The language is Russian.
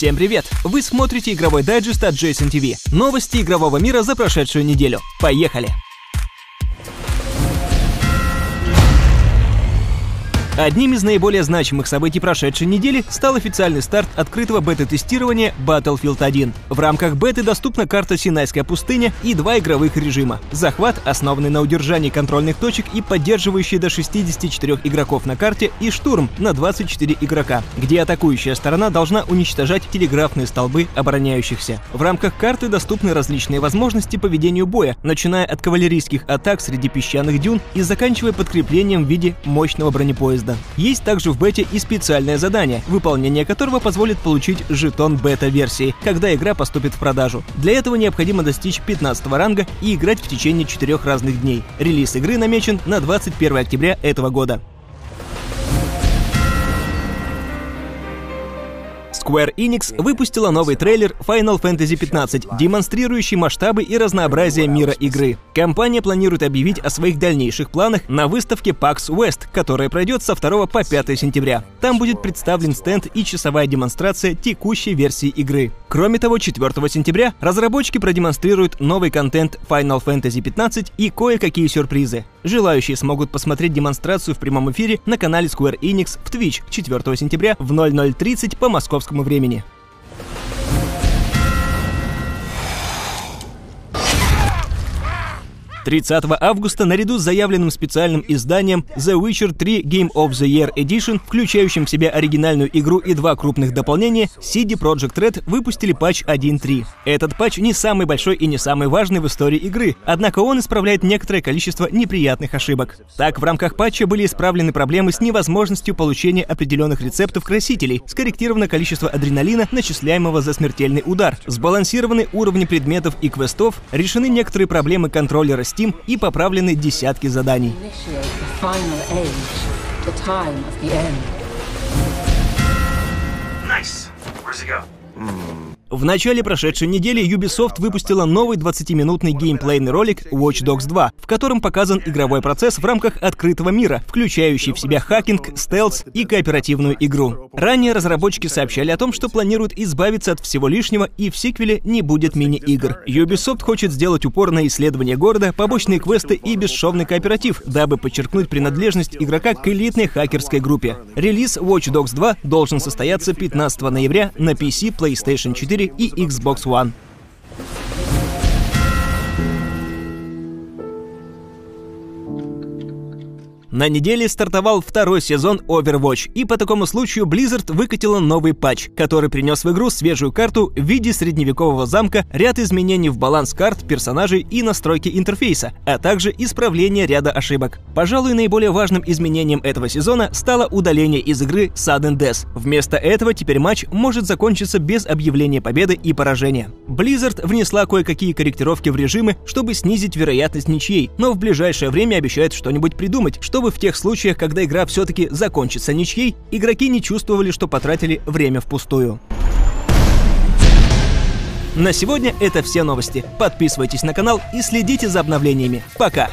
Всем привет! Вы смотрите игровой дайджест от Jason TV. Новости игрового мира за прошедшую неделю. Поехали! Одним из наиболее значимых событий прошедшей недели стал официальный старт открытого бета-тестирования Battlefield 1. В рамках беты доступна карта Синайская пустыня и два игровых режима. Захват, основанный на удержании контрольных точек и поддерживающий до 64 игроков на карте, и штурм на 24 игрока, где атакующая сторона должна уничтожать телеграфные столбы обороняющихся. В рамках карты доступны различные возможности по ведению боя, начиная от кавалерийских атак среди песчаных дюн и заканчивая подкреплением в виде мощного бронепоезда города. Есть также в бете и специальное задание, выполнение которого позволит получить жетон бета-версии, когда игра поступит в продажу. Для этого необходимо достичь 15 ранга и играть в течение четырех разных дней. Релиз игры намечен на 21 октября этого года. Square Enix выпустила новый трейлер Final Fantasy XV, демонстрирующий масштабы и разнообразие мира игры. Компания планирует объявить о своих дальнейших планах на выставке PAX West, которая пройдет со 2 по 5 сентября. Там будет представлен стенд и часовая демонстрация текущей версии игры. Кроме того, 4 сентября разработчики продемонстрируют новый контент Final Fantasy XV и кое-какие сюрпризы. Желающие смогут посмотреть демонстрацию в прямом эфире на канале Square Enix в Twitch 4 сентября в 00.30 по московскому времени. 30 августа наряду с заявленным специальным изданием The Witcher 3 Game of the Year Edition, включающим в себя оригинальную игру и два крупных дополнения, CD Projekt Red выпустили патч 1.3. Этот патч не самый большой и не самый важный в истории игры, однако он исправляет некоторое количество неприятных ошибок. Так, в рамках патча были исправлены проблемы с невозможностью получения определенных рецептов красителей, скорректировано количество адреналина, начисляемого за смертельный удар, сбалансированы уровни предметов и квестов, решены некоторые проблемы контроллера Steam и поправлены десятки заданий. Nice. Where's it go? Mm. В начале прошедшей недели Ubisoft выпустила новый 20-минутный геймплейный ролик Watch Dogs 2, в котором показан игровой процесс в рамках открытого мира, включающий в себя хакинг, стелс и кооперативную игру. Ранее разработчики сообщали о том, что планируют избавиться от всего лишнего и в сиквеле не будет мини-игр. Ubisoft хочет сделать упор на исследование города, побочные квесты и бесшовный кооператив, дабы подчеркнуть принадлежность игрока к элитной хакерской группе. Релиз Watch Dogs 2 должен состояться 15 ноября на PC, PlayStation 4 4 и Xbox One. На неделе стартовал второй сезон Overwatch, и по такому случаю Blizzard выкатила новый патч, который принес в игру свежую карту в виде средневекового замка, ряд изменений в баланс карт, персонажей и настройки интерфейса, а также исправление ряда ошибок. Пожалуй, наиболее важным изменением этого сезона стало удаление из игры Sudden Death. Вместо этого теперь матч может закончиться без объявления победы и поражения. Blizzard внесла кое-какие корректировки в режимы, чтобы снизить вероятность ничьей, но в ближайшее время обещает что-нибудь придумать, что чтобы в тех случаях, когда игра все-таки закончится ничьей, игроки не чувствовали, что потратили время впустую. На сегодня это все новости. Подписывайтесь на канал и следите за обновлениями. Пока!